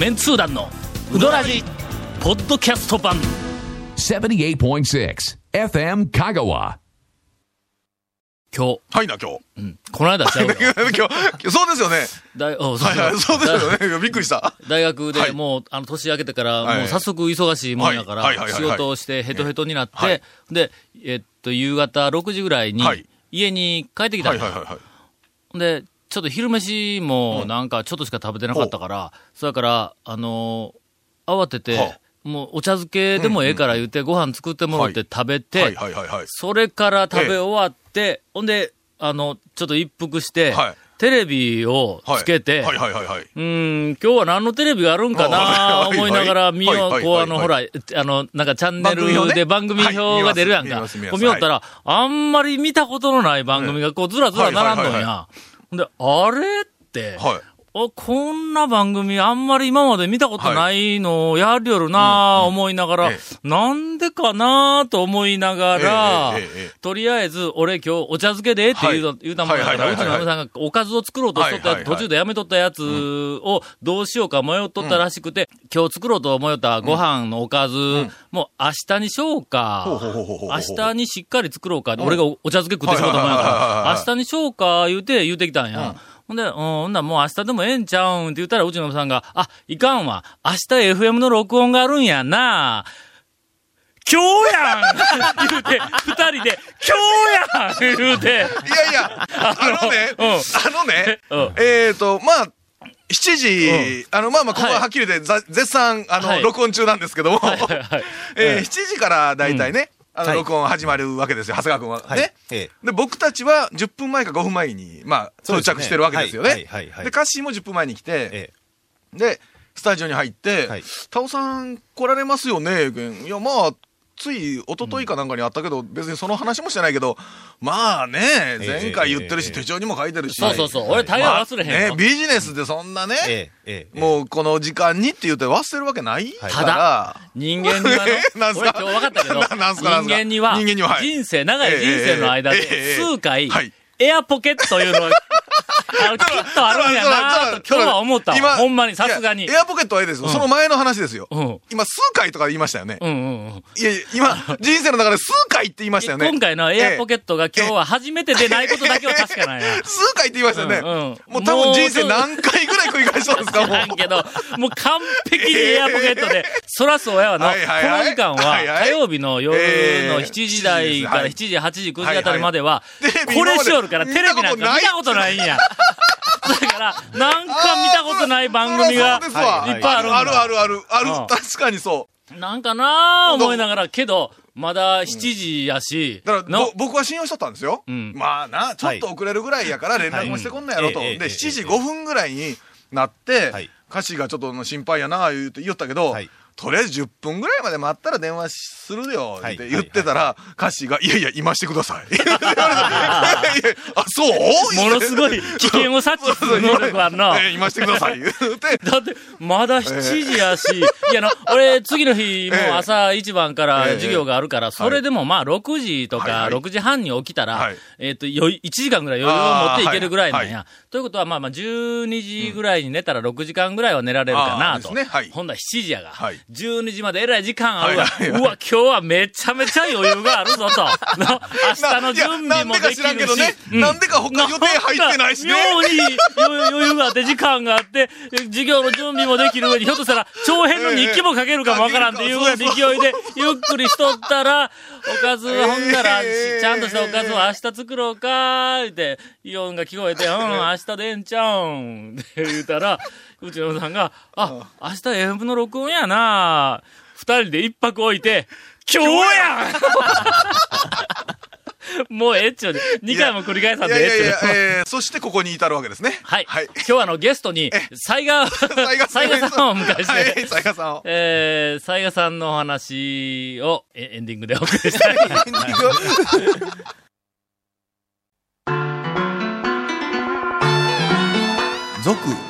メンツー団のウドラジポッドキャスト版。78.6 FM Kagawa. 今日、はいな、今日。うん、この間ちゃうよ。今日、今日そうですよね。大おはいはい、そうですよね。いやびっくりした。大学ではい。もう、あの、年明けてから、はい。もう早速忙しいもんやから、はい。はいはいはい仕事をしてヘトヘトになって、はい。で、えっと、夕方6時ぐらいにはい、家に帰ってきたんやはいはいはいはい。で、ちょっと昼飯もなんかちょっとしか食べてなかったから、それから、あのー慌てて、はあ。もうお茶漬けでもええから言って、ご飯作ってもらって食べて。それから食べ終わって、ほんで、あの、ちょっと一服して、はい。テレビをつけて、はい。はいはいはい。うーん、今日は何のテレビがあるんかなはい思いながら見よう、こう、あの、はいほら、あの、なんかチャンネルで番組表が出るやんか。はい見よったら、あんまり見たことのない番組がこう、ずらずら並んどんや。ほんで、あれ？って、はい。おこんな番組あんまり今まで見たことないのをやるよるなぁ思いながら、えなんでかなぁと思いながら、とりあえず、俺今日お茶漬けでって言う,、はい言うたもんやから、うちの嫁さんがおかずを作ろうとしとったやつ、はいはいはい。途中でやめとったやつをどうしようか迷っとったらしくて、今日作ろうと思ったご飯のおかず、もう明日にしようか、明日にしっかり作ろうか、俺がおお茶漬け食ってしまったもんやから、はい明日にしようか言うて言うてきたんや。ほんで、うん、ほんならもう明日でもええんちゃうんって言ったら、うちの嫁さんが、あ、いかんわ。明日 FM の録音があるんやな。今日やん。言うて、二人で、今日やん。言うて、いやいや、あのね、うん。あのねうん、えっと、まあ、7時、あの、まあまあ、ここははっきり言って、ざ絶賛、あの、はい。録音中なんですけども、はいはいはい えー7時から大体ね、あの、はい。録音始まるわけですよ、長谷川君は。はい。ね。ええ。で、僕たちは10分前か5分前に、まあ、到着してるわけですよね。で、カッシーも10分前に来て、えで、スタジオに入って、はいタオさん来られますよね？いや、まあ、つい一昨日かなんかにあったけど、別にその話もしてないけど、まあね、え前回言ってるし、ええ手帳にも書いてるし。そうそうそう。俺、大概忘れへんね、ビジネスでそんなね、もうこの時間にって言って忘れるわけないから、ただ人間には なんすか？の俺今日分かったけど、人間には、人生、長い人生の間で、え数回、はい。エアポケットというのは、あの、きっとあるんやなと今日は思ったわ。ほんまに、さすがにエアポケットはええですよ。その前の話ですよ。うん。今、数回とか言いましたよね。いやいや、今、人生の中で数回って言いましたよね。今回のエアポケットが今日は初めてでないことだけは確かなんや。数回って言いましたよね。もう多分人生何回ぐらい繰り返しそうですか、知もう。けど、もう完璧にエアポケットで、そらそうやわの、こはいはいはいの時間は火曜日の夜のえー7時台から7時、8時、9時あたりまではこれしよるからテレビなんか見たことないんや。だから、なんか見たことない番組がいっぱいあるあるあるある。ある。うん。確かにそう。なんかなぁ思いながら、けど、まだ7時やし、だから、僕は信用しとったんですよ。うん。まあな、ちょっと遅れるぐらいやから連絡もしてこんのやろと。で、はいええええ。7時5分ぐらいになって、はい。歌詞がちょっと心配やな、言うて言ったけど、はいとりあえず10分ぐらいまで待ったら電話するよ、はいって言ってたら、歌詞が、いやいや、今してください。あ、そう？ものすごい危険を察知する能力あるな。ええ今してください。言うて、だって、まだ7時やし、いやな、俺、次の日、もう朝一番からええ。授業があるから、それでもまあ、6時とか、はいはい。6時半に起きたら、はい。えっ、と、余裕1時間ぐらい余裕を持っていけるぐらいなんや。ということは、まあまあ、12時ぐらいに寝たら6時間ぐらいは寝られるかあなと。ほんだら7時やが、はい12時までえらい時間あるわ。うわ、今日はめちゃめちゃ余裕があるぞと。の明日の準備もできるし。なんでか知らんけどねうんなんでか他予定入ってないしね妙に余余裕があって、時間があって、授業の準備もできる上に、ひょっとしたら、長編の日記も書けるかもわからんっていう勢いで、ゆっくりしとったら、おかずはほんなら、えーちゃんとしたおかずを明日作ろうか、って、イオンが聞こえて、うん、明日でええんちゃうん、って言うたら、うちのさんが、あ、明日 FM の録音やな二人で一泊置いて、今日やん もうええっちゅうね。二回も繰り返さんでええっちゅうやいや、えー、そしてここに至るわけですね。はい。はい。今日はあのゲストに、雑賀、雑賀 さんをお迎えして、はい、雑賀さんを。えー、雑賀さんのお話をえエンディングでお送りしたい。続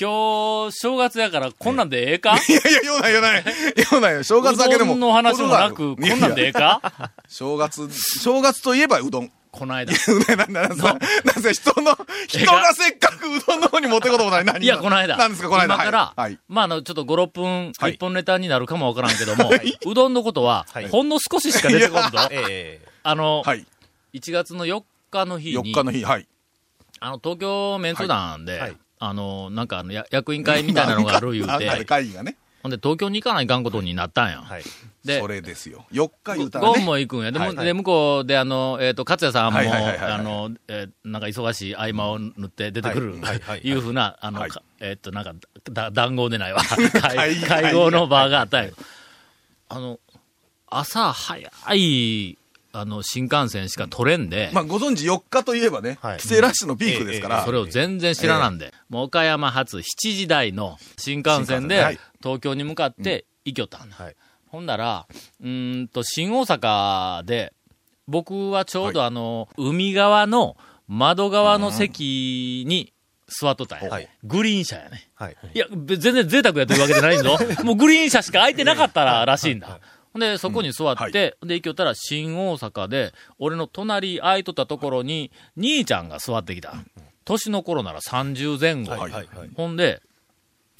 今日、正月やから、こんなんでええか？いやいや、ようないようない。ようないよ。正月だけでも。うどんの話もなく、こんなんでええか？正月、正月といえばうどん。この間。なんだなんですかなんですか人の、人がせっかくうどんの方に持ってこともない。何いや、この間。なんですか、この間。今から。まあ、あの、ちょっと5、6分、はい一本ネタになるかもわからんけども、うどんのことは、はいほんの少ししか出てこんぞ。えあの、はい。1月の4日の日に4、日の日、はい。あの、東京メンツ団で、はいあの、なんかあの、や役員会みたいなのがある言うて、会議がね。ほんで東京に行かないかんことになったんや。えはい。でそ、れですよ。4日言うたらゴンね。も行くんや。で、はいもで向こうで、あの、えっ、と、勝也さんも、はいはいはいはいはいあの、えーなんか忙しい合間を縫って出てくる、はいはいはいいうふうな、あの、はいかえっ、と、なんか、だ談合でないわ。会会合の場があったんや。あの、朝早い、あの、新幹線しか取れんで、まあ、ご存知4日といえばね、はい帰省ラッシュのピークですから。それを全然知らなんで、もう岡山発7時台の新幹線ではい東京に向かって行きよったん。ほんなら、うーんと、新大阪で、僕はちょうどあの、海側の窓側の席に座っとったんや。はいグリーン車やね。はい。いや、べ全然贅沢やというわけじゃないんぞ。もうグリーン車しか空いてなかったららしいんだ。で、そこに座って、はいで、行きよったら新大阪で、俺の隣空いとったところに、兄ちゃんが座ってきた。年の頃なら30前後。はい。はい。ほんで、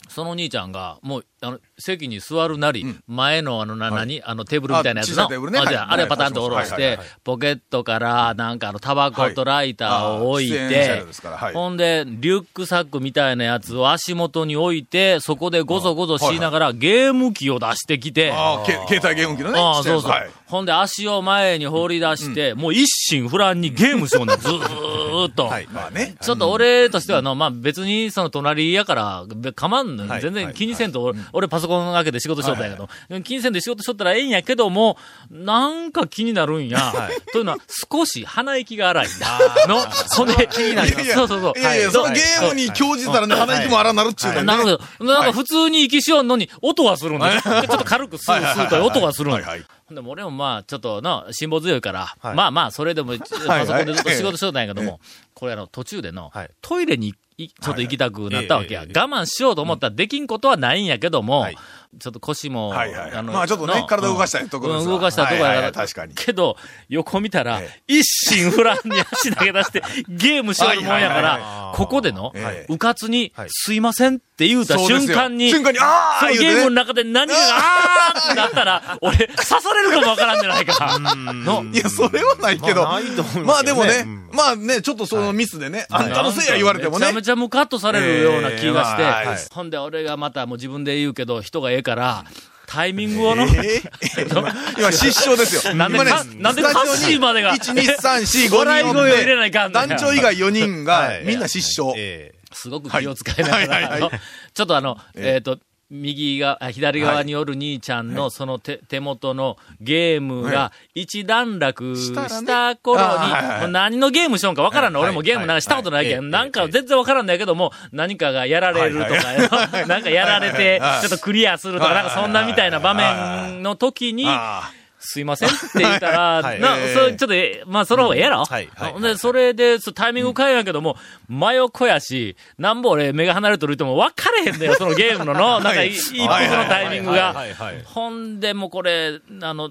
その兄ちゃんが、もう、あの、席に座るなり、前のあの、な、何？あの、テーブルみたいなやつの、あれパタンと下ろして、ポケットから、なんかあの、タバコとライターを置いてほんで、リュックサックみたいなやつを足元に置いて、そこでゴソゴソしながら、ゲーム機を出してきて、ああ、け携帯ゲーム機のね。あそうそう。ほんで、足を前に放り出して、もう一心不乱にゲームしようね。ん、ずーっと。はい。まあね。ちょっと俺としてはの、まあ別にその隣やから、べかまんの、はい。全然気にせんと、俺俺パソコン開けて仕事しとったんやけど、気にせんで仕事しとったらええんやけども、なんか気になるんや。というのは、少し鼻息が荒いんだ。の、そんで、気になる。そうそうそう。いやいや、はいそのゲームに興じたらね、鼻息も荒なるっちゅうねんね。なるほど。なんか普通に息しよんのに、音はするんだ。ちょっと軽くスースーと音はするんだ。はいはい。ほんでも俺もまあ、ちょっとの、辛抱強いから、はいまあまあ、それでも、パはいソコンでずっと仕事しとったんやけども、これあの、途中でのはい、トイレにい ちょっと行きたくなったわけや。我慢しようと思ったらできんことはないんやけどもはい、ちょっと腰も、はいはいあのまあちょっとねの体動かしたいところです。わうん動かしたいところやはいはから。い確かに。けど、横見たらえ、一心不乱に足投げ出して、ゲームしよるもんやかはいはいらは、い。ここでのええ、うかつにはい、すいませんって言うた瞬間に、瞬間に、ああそのゲームの中で何かが、ああーってなったら、俺、刺されるかもわからんじゃないか。の、いや、それはないけど。まあないと思いますけどね。まあでもねうん、まあね、ちょっとそのミスでね、あんたのせいや言われてもね。めちゃ。めちゃムカッとされるような気がして、えーはい。ほんで俺がまたもう自分で言うけど、人がええから、タイミングをの、えー今失笑ですよ。なんでなんでカッシーまでが1、2、3、4、5笑い人声を入れないかん団長以外4人がはいみんな失笑。えすごく気を使いながら、ちょっとあの、ええっ、と、右が、あ左側におる兄ちゃんのその手手元のゲームが一段落した頃に、何のゲームしよんかわからんの、はい俺もゲームなんかしたことないけん、はいなんか全然わからんだけども、何かがやられるとか、なんかやられて、ちょっとクリアするとか、なんかそんなみたい。な場面の時に、あすいませんって言ったら、はい。な、えー。そう、ちょっとえ、まあ、その方がええやろ、はいはいほんで、それで、そうタイミング変えやけども、真横やし、なんぼ俺目が離れとるとも分かれへんだよ、そのゲームのの、なんかい一服のタイミングが。はいはいはい。ほんで、もうこれ、あの、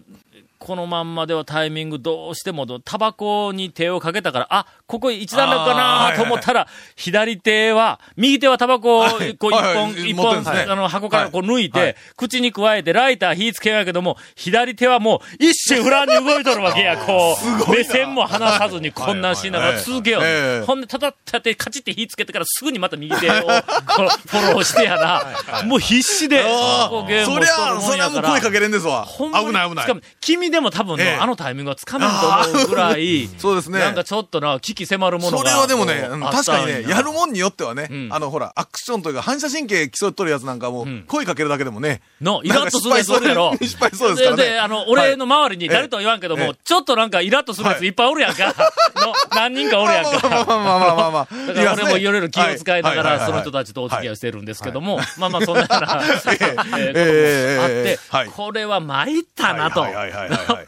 このまんまではタイミングどうしても、タバコに手をかけたから、あ、ここ一段落かなと思ったら、左手は、右手はタバコを、こう一本、はいはい一本、あの、箱からこう抜いて、はい。口に加えて、ライター火つけようやけども、左手はもう、一瞬不乱に動いとるわけや、こう。目線も離さずにこんなんしながら続けよう。ええ。ほんで、たたったて、カチって火つけてからすぐにまた右手を、フォローしてやな。もう必死で、あこうゲームをそりゃ、そりゃ。もう声かけれんですわ。危ない危ないしか。も、君みでも多分の、ええあのタイミングはつかめると思うぐらい、そうですねなんかちょっとな、危機迫るものが。それはでもね、確かにね、やるんもんによってはね、うんあの、ほら、アクションというか反射神経競っとるやつなんかも、ん声かけるだけでもね。の、イラッとするやつおるやろ。失敗そうですからねで、あの、俺の周りに誰とは言わんけども、ええちょっとなんかイラッとするやついっぱいおるやんか。の、何人かおるやんか。まあまあまあまあまあまあ。だから俺もいろいろ気を使いながら、その人たちとお付き合いしてるんですけども、まあまあそんなような、えあってこれは参ったなと。はい。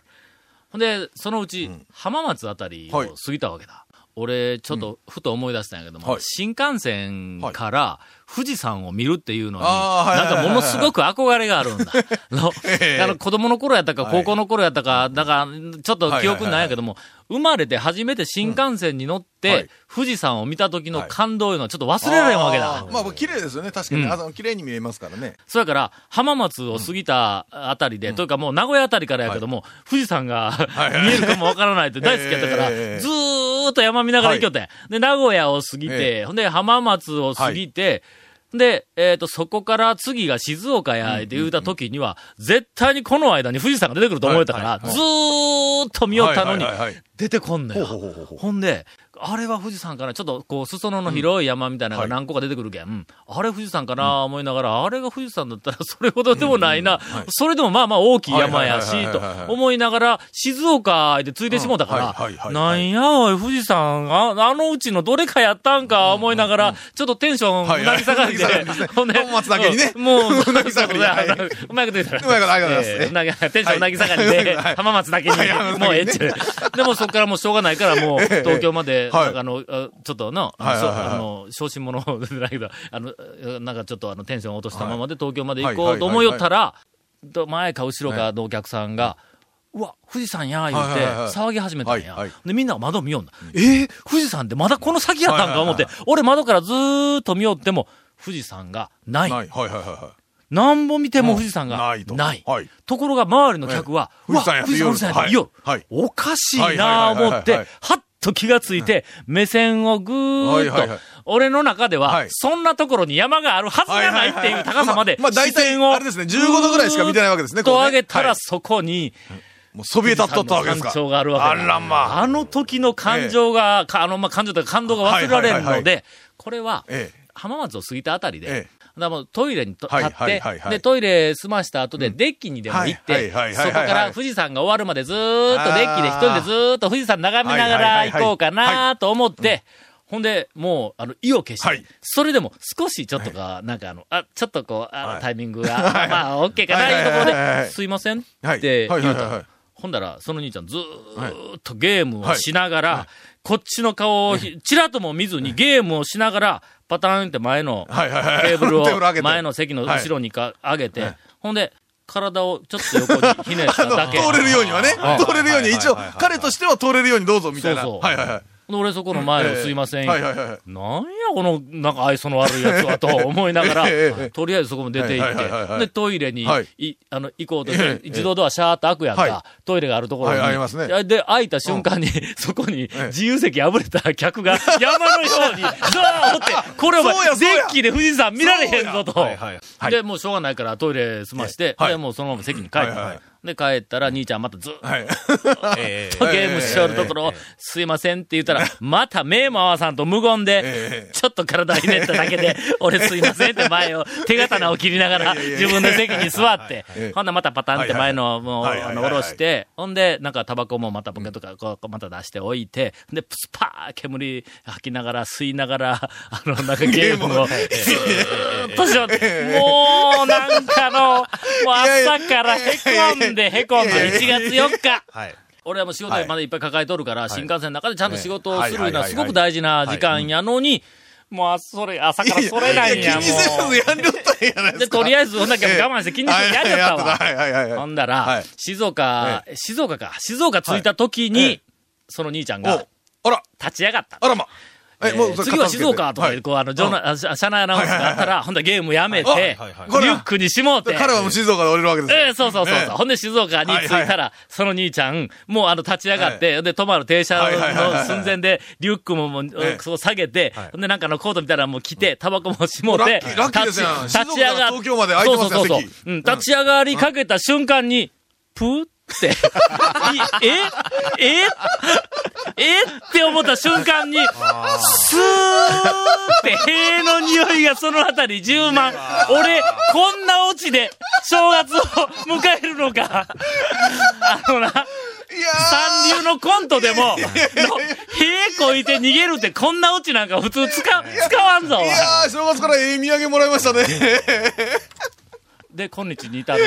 ほんで、そのうち、浜松あたりを過ぎたわけだ。俺、ちょっと、ふと思い出したんやけども、はい新幹線から富士山を見るっていうのに、なんかものすごく憧れがあるんだ。あの子供の頃やったか、はい。高校の頃やったか、だから、ちょっと記憶ないんやけども、生まれて初めて新幹線に乗って、富士山を見た時の感動いうのはちょっと忘れられんわけだ。まあ、綺麗ですよね。確かに。うん。あの綺麗に見えますからね。それから、浜松を過ぎたあたりで、というかもう名古屋あたりからやけども、富士山が見えるかもわからないって大好きやったから、ええ。ずーっと山見ながら行きよって。ん。で、名古屋を過ぎて、えほんで浜松を過ぎて、で、えっ、と、そこから次が静岡や、って言うた時には、絶対にこの間に富士山が出てくると思えたから、ずーっと見よったのに出てこんのよ。ほんで、あれは富士山かな？ちょっと、こう、裾野の広い山みたいなのが何個か出てくるけん。うんあれ富士山かな？思いながら、あれが富士山だったらそれほどでもないな。それでもまあまあ大きい山やしはいはいはい、とはいはい。思いながら、静岡でついてしもうたから、はいなんやおい、富士山、ああのうちのどれかやったんか思いながら、ちょっとテンション、はいうなぎ下がりでほんで、浜松だけにね。うん。もう、うなぎ下がりではい。うまいこと言った。ら。うまいことありがとうございますテンションうなぎ下がりで、はい。浜松だけにもうええっちゅう。でもそこからもうしょうがないから、もう東京まで、はい。あの、あちょっとの、あの、小心者 じゃないけど、あの、なんかちょっとあの、テンション落としたままで東京まで行こはいうと思いよったら、と前か後ろかのお客さんが、うわ、富士山や、言うて、騒ぎ始めたんや。で、みんなが窓見よんだ。えー富士山ってまだこの先やったんか思って、俺窓からずーっと見よっても、富士山がない。はいはいはいはなんぼ見ても富士山がないと。ない。はい。ところが周りの客は、ええ。富士山やうわ富士山、やはいはい。おかしいはいなぁ思って、ははいっと気がついて、目線をぐーっと俺の中でははい、そんなところに山があるはずがないっていう高さまで、視線をあれですね。15度ぐらいしか見てないわけですねとこうね上げたらはいそこに、もうそびえ立っとったわけですか。があるわけだあらまあ。あの時の感情が、かあの、まあ、感情というか感動が忘れられるので、これは、ええ。浜松を過ぎたあたりで、ええだもうトイレに立って、で、トイレ済ました後で、デッキにでも行って、そこから富士山が終わるまでずーっとデッキで一人でずーっと富士山眺めながら行こうかなと思って、ほんで、もう、あの、意を消して、はい。それでも少しちょっとか、なんかあの、あ、ちょっとこう、あタイミングが、まあまあ、オッケーかな、いうところで、すいませんはい。って言うと、ほんだら、その兄ちゃんずーっとゲームをしながら、はい。こっちの顔をひちらとも見ずにゲームをしながら、パターンって前のテーブルを前の席の後ろにか上げてはい、ほんで、体をちょっと横にひねったあの、だけ。通れるようにはねはい。通れるように、一応、彼としては通れるようにどうぞ、みたいな。そうそうはいはいはい。で俺そこの前をすいません。はいはいはいはい。なんや、この、なんか愛想の悪いやつは。と思いながらとりあえずそこも出て行って、で、トイレに、はい。い、あの、行こうとしええて、自動ドアシャーっと開くやんはい。か、トイレがあるところに。はいありますね。やで、開いた瞬間に、そこにええ。自由席あぶれた客が山のように、ザーって、これお前デッキで富士山見られへんぞと。で、もうしょうがないからトイレ済まして、はい。で、もうそのまま席に帰って、で、帰ったら兄ちゃんまたずっと ゲームしよるところを、すいませんって言ったら、また目も合わさんと無言でえ、えちょっと体ひねっただけで、俺すいませんって前を、手刀を切りながら、自分の席に座ってええ、ほんでまたパタンって前の、もう、あの、下ろして、ほんで、なんかタバコもまたポケットからこう、また出しておいて、で、プスパー煙吐きながら、吸いながら、あの、なんかゲームを、ずーっとしよって、もう、なんかの、もう朝からへこんでへこんで、1月4日。はい。俺はもう仕事まだいっぱい抱えとるから、新幹線の中でちゃんと仕事をはいするのははいすごく大事な時間やのに、もう、あそれ、朝からそれないんや、もう。やんりょったんやないで。とりあえず、ほんだけ我慢して気にしてやっちゃったわ。はいはいはいはい。ほんだら、はい静岡、静岡か、静岡着いた時に、はいその兄ちゃんがお、あら、立ち上がった。あらま。えー次は静岡とかで、こう、あの、場内あ。車車内アナウンスがあったら、ほんだらゲームやめて、はいリュックにしもうて、彼はもう静岡で降りるわけですよ。ええそうそうそうそう、ええほんで静岡に着いたら、その兄ちゃん、もうあの立ち上がって、で、止まる停車の寸前で、リュックももう、ええ。そう下げて、ほんでなんかのコートみたいなのも着て、タバコもしもうて、立ち上が静岡から東京まで空いてそうそうそう立ち上がりかけた瞬間に、プーっって、いえええって思った瞬間に、スーって塀の匂いがそのあたり充満。俺、こんなオチで正月を迎えるのか。あのな、三流のコントでも、の塀こいて逃げるってこんなオチなんか普通使、使わんぞ。ー、いやー、正月からええ土産もらいましたね。で、今日に至る。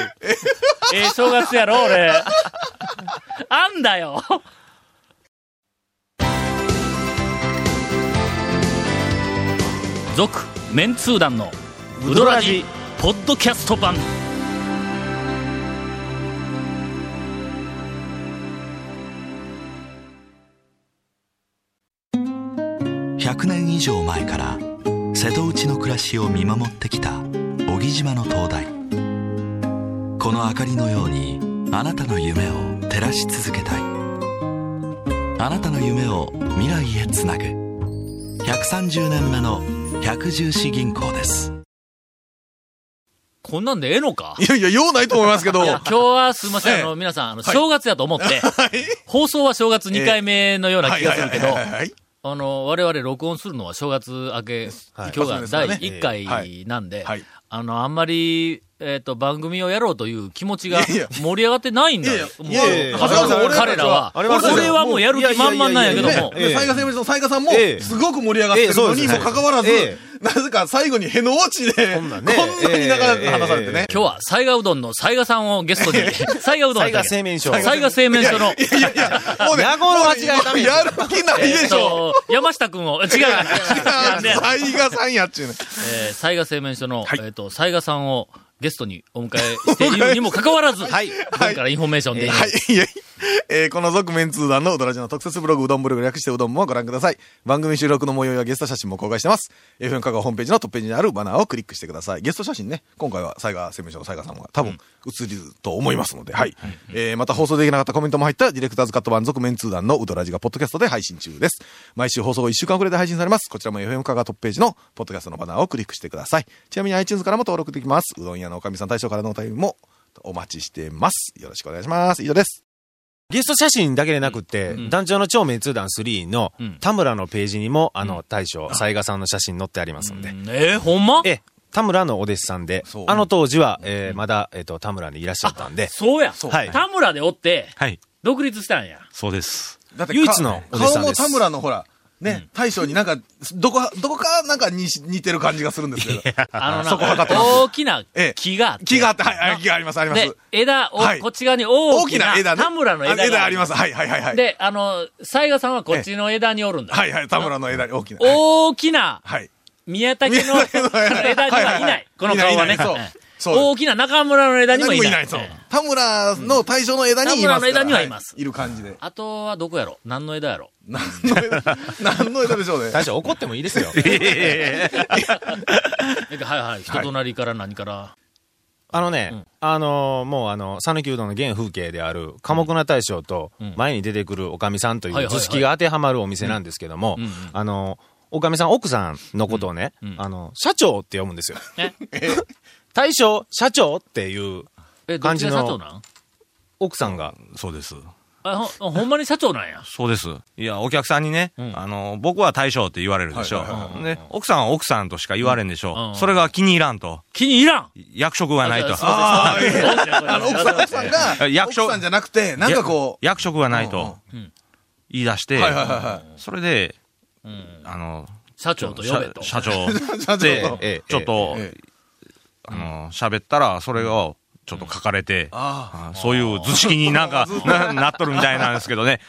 ええ正月やろ、俺。あんだよ。続、メンツー団の、ウドラジ、ポッドキャスト版。100年以上前から瀬戸内の暮らしを見守ってきた小木島の灯台この明かりのようにあなたの夢を照らし続けたい。あなたの夢を未来へつなぐ。130年目の百十四銀行です。こんなんでええのか？いやいや、用ないと思いますけど。いや、今日はすいません、ええ。あの、皆さん、あの、はい。正月やと思って、放送は正月2回目のような気がするけどあの、我々録音するのは正月明け、はい。今日が第そうです1回なんで、はい。あの、あんまり、えっ、と、番組をやろうという気持ちが盛り上がってないんだよ。もういやいやいや家族の彼らは、あれは。俺はもうやる気満々なんやけども、雑賀製麺所の雑賀さんもええ、すごく盛り上がってるのにもかかわらずえ、なぜか最後にへの落ちで、こんなに話されてね。今日は雑賀うどんの雑賀さんをゲストに、雑賀うどん雑賀製麺所雑賀製麺所の、いやいやもうね、や。る気ないでしょ。と、山下くんを、違う、違う、違う、違うね斉賀さんやっちゅうね。えー、斉賀製麺所の、はい。えっ、と、斉賀さんをゲストにお迎えしているにもかかわらず、はい。今からインフォメーションで、はい。えーこの続麺通団のうどらじの特設ブログ、うどんブログ略してうどんもご覧ください。番組収録の模様やゲスト写真も公開してます。FM 香川ホームページのトップページにあるバナーをクリックしてください。ゲスト写真ね、今回は斉賀製麺所の斉賀さんが多分映ると思いますので、はい。えーまた放送できなかったコメントも入ったディレクターズカット版続面通談のうどらじがポッドキャストで配信中です。毎週放送後1週間遅れで配信されます。こちらも FM 香川トップページのポッドキャストのバナーをクリックしてください。ちなみに iTunes からも登録できます。うどん屋のおかみさん大将からのお便りもお待ちしてます。よろしくお願いします。以上です。ゲスト写真だけでなくって、うん。団長の超メンツー団3のうん。田村のページにも、あの、大将、雑賀さんの写真載ってありますんで。うん。えーほんま？ええ、田村のお弟子さんであの当時は、えーまだ、えっ、と、田村にいらっしゃったんで、そうや。はい。田村でおって、はい。独立したんや。そうです。だって唯一のお弟子さんです。顔も田村のほら、ね、大将になんか、どこ、どこかなんかに似てる感じがするんですけど。あのそこ測ってな、ます大きな木があって。木があって、はい、はい木があります、ありますで。、枝を、はいこっち側に大大きなきな枝ね。田村の枝が枝あります。はい、はい、はい。はい、で、あの、雑賀さんはこっちの枝におるんだ。はい、はい、田村の枝に大きな。はい大きなはい。宮武の枝枝にはいない。この顔はね。大きな中村の枝にもいない。何そう。ええ。田村の大将の枝にいますから。田村の枝にはいます。い。る感じで。あとはどこやろ？何の枝やろ？何の枝、何の枝でしょうね。大将怒ってもいいですよ。えはいはい。人となりから何から？あのね、うん。あのーもうあの、讃岐うどんの原風景である、寡黙な大将とうん、前に出てくるおかみさんという図式が当てはまるお店なんですけどもうん。うん、あの、おかみさん、奥さんのことをねうん。うん、あの、社長って読むんですよ。え？大将、社長っていう感じの社長なん？奥さんが、そうです。あほほんまに社長なんや。そうです。いや、お客さんにね、うんあの、僕は大将って言われるでしょはいはいはいはいで、奥さんは奥さんとしか言われんでしょ、うんそれが気に入らんと。気に入らん？役職がないと。あーいやああの、奥さん、奥さんが、役所奥さんじゃなくて、なんかこう、役職がないと言い出して、はいはいはいはそれで、うんあの、社長と呼べと。社社長い。社長 でと、ええちょっと、ええあの、喋ったら、それをちょっと書かれて、ああそういう図式になんかななっとるみたいなんですけどね。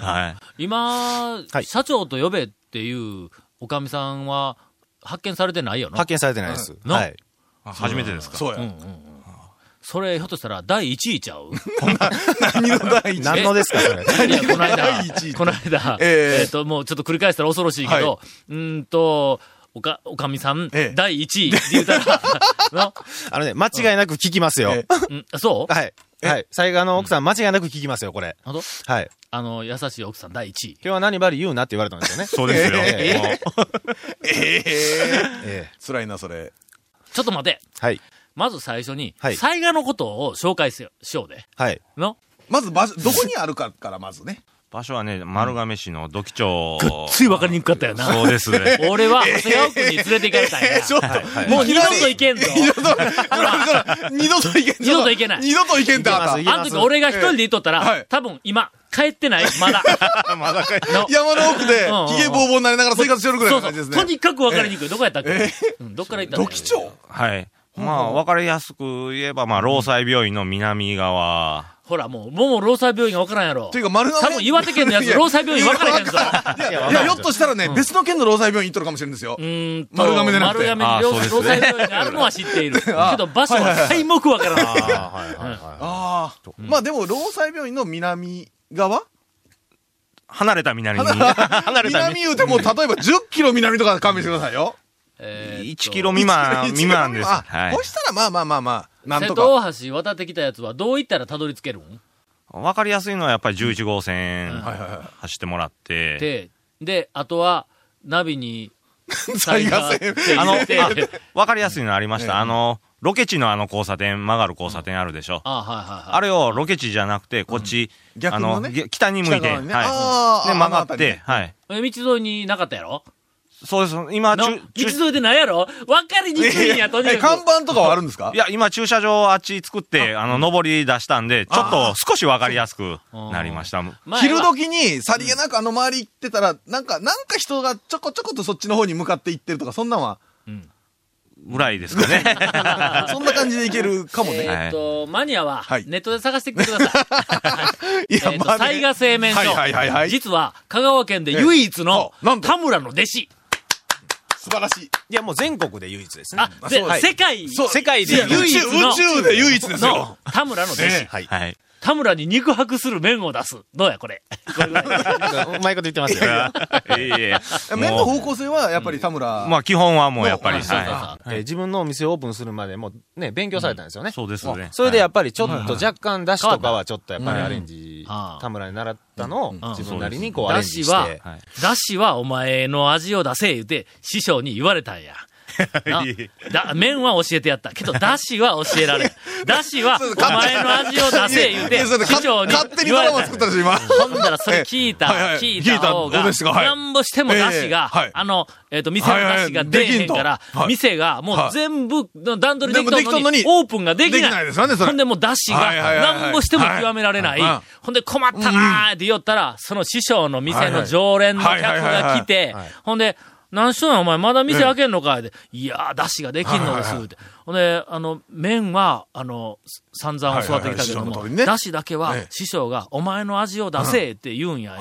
はい。今、はい社長と呼べっていうおかみさんは発見されてないよな。発見されてないです。うんはい。あ初めてですあ、か？そうや。うんうんうん。それ、ひょっとしたら第1位ちゃう？何の第一何のですか、それ？いや、この間第一位、この間、えええっと、もうちょっと繰り返したら恐ろしいけど、はうーんと、おか、おかみさん、ええ第1位って言ったら、の あのね、間違いなく聞きますよ。えうん、そう？はい。はい。災害の奥さん、間違いなく聞きますよ、これ。あとはい。あの、優しい奥さん第1位。今日は何ばり言うなって言われたんですよね。そうですよ。ええ ええ辛いな、それ。ちょっと待て。えはい。まず最初に、はい災害のことを紹介しようで。はい。の？まず場所、どこにあるかからまずね。場所はね、丸亀市の土器町。つい分かりにくかったよな。そうですね。俺は長谷川君に連れて行かれたんや。ちょっと、もう二度と行けんぞ。二度と、二度といけん。二度といけない二度といけんってあった。あの時俺が一人で行っとったらはい、多分今、帰ってないまだ。まだかい。の山の奥でひげぼうぼうになりながら生活してるぐらいそうそう。の感じですね。とにかく分かりにくい。どこやったっけ？うんどっから行ったの土器町？はい。まあ、わかりやすく言えば、まあ、労災病院の南側。ほら、もう、もう労災病院が分からんやろと。いうか、丸亀。多分岩手県のやつ、労災病院分からへんぞ。いや、いや、ひょっとしたらね、別の県の労災病院行っとるかもしれんですよう。ーんと、丸亀でなくて丸亀に労災病院があるのは知っている。けあど場所は皆目分からない。ああ。まあでも、労災病院の南側？離れた南に。離れた南。南言うても、例えば10キロ南とか勘弁してくださいよ。えーっと1キロ未満、1未満です。あ、はいそ。したらまあまあまあまあ、なん瀬とか。戸大橋渡ってきたやつはどういったらたどり着けるん？わかりやすいのはやっぱり11号線はいはいはい。走ってもらって。で、で、あとは、ナビに、災害線。あの、わかりやすいのありましええた。あの、ロケ地のあの交差点、曲がる交差点あるでしょ。あはいはいはい。あれをロケ地じゃなくて、こっち、あの、ねげ北に向いて、北側にねあはい。ーで、曲があの辺りねって、はい。え道沿いになかったやろ？そうです。今、道沿いでないやろ？分かりにくいんや、とにえ、かく。看板とかはあるんですか？いや、今駐車場あっち作って、あの、上り出したんで、ちょっと少しわかりやすくなりました。昼時にさりげなくあの周り行ってたら、なんか、なんか人がちょこちょことそっちの方に向かって行ってるとか、そんなんは、ぐらいですかね。そんな感じで行けるかもね。えーっと、マニアははい、ネットで探してきてください。い やえーと、まあね災害製麺所。はいはいはいはい実は、香川県で唯一の田村の弟子。素晴らしい。いや、もう全国で唯一ですね。あ、でそうはい世界そう世界で唯一宇宙宇宙で唯一ですよの。田村の弟子。えはい。はい。田村に肉薄する麺を出す。どうや、これ。うまいこと言ってますよ。いえいえ麺のも方向性はやっぱり田村。うまあ、基本はもうやっぱり、自分のお店をオープンするまでもうね、勉強されたんですよねい。。そうですね。それでやっっぱりちょっと若干出汁とかはちょっとやっぱりアレンジうん、田村に習ったのをん自分なりにこうアレンジしだて。だしはお前の味を出せ言うて、師匠に言われたんや。なだ麺は教えてやった。けど、だしは教えられん。だしは、お前の味を出せ言うて、いやそれ師匠に勝手にドラマ作ったでしょ、今。ほんだらそれ聞いた、聞いた方が、なんぼしてもだしが、あの、えっ、と、店のだしが出えへんから、店がもう全部、段取りできたのにオープンができない。ほんでもうだしが、なんぼしても極められない。ほんで困ったなーって言おったら、その師匠の店の常連の客が来て、ほんで、何しとんやお前まだ店開けんのか？いで、いやー、だしができんのです。って。ほんで、あの、麺は、あの、散々教わってきたけども通り、ね。だけはええ。師匠が、お前の味を出せ って言うんや、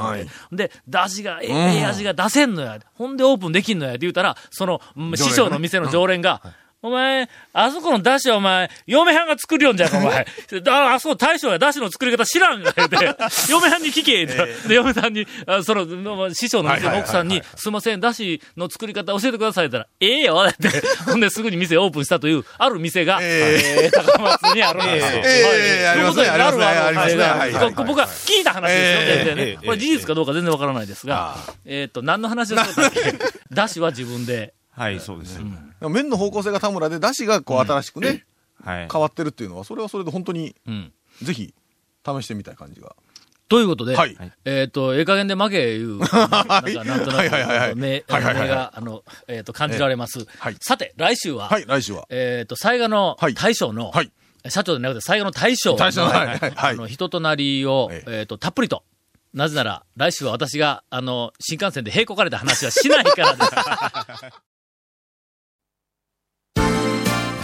で、だしが、ええ味が出せんのや。ほんでオープンできんのや。って言うたら、その、うん師匠の店の常連が、お前、あそこのだしはお前、嫁はんが作るよんじゃんか、お前。だあそこ大将やだしの作り方知らんが、言うて、嫁はんに聞け、って。で、嫁さんに、あその、の師匠の店の奥さんに、すいません、だしの作り方教えてください言ったら、ええよ、って。ほんで、すぐに店オープンしたという、ある店が、えー高松にあるんですよ。ええ。ええありますねということでありますねあるありますね。あ僕は聞いた話ですよ、ね。ええこれ事実かどうか全然わからないですが、えっと、何の話をたっけだしは自分で。はい、そうです。麺の方向性が田村で、出汁がこう新しくね、はい。変わってるっていうのは、それはそれで本当に、うん。ぜひ、試してみたい感じが。ということで、はいえっ、と、ええ加減で負けいう、なんか、なんとなはいはいはいはいく、目、はいはいはい目が、あの、えっ、と、感じられます。はいさて、来週は、はい、来週は。えっ、と、災害のはい大将の、はい社長でなくて、災害の大将の、大将のはいはいはいあの、人となりを、ええっ、と、たっぷりと、なぜなら、来週は私が、あの、新幹線で閉国かれた話はしないからです。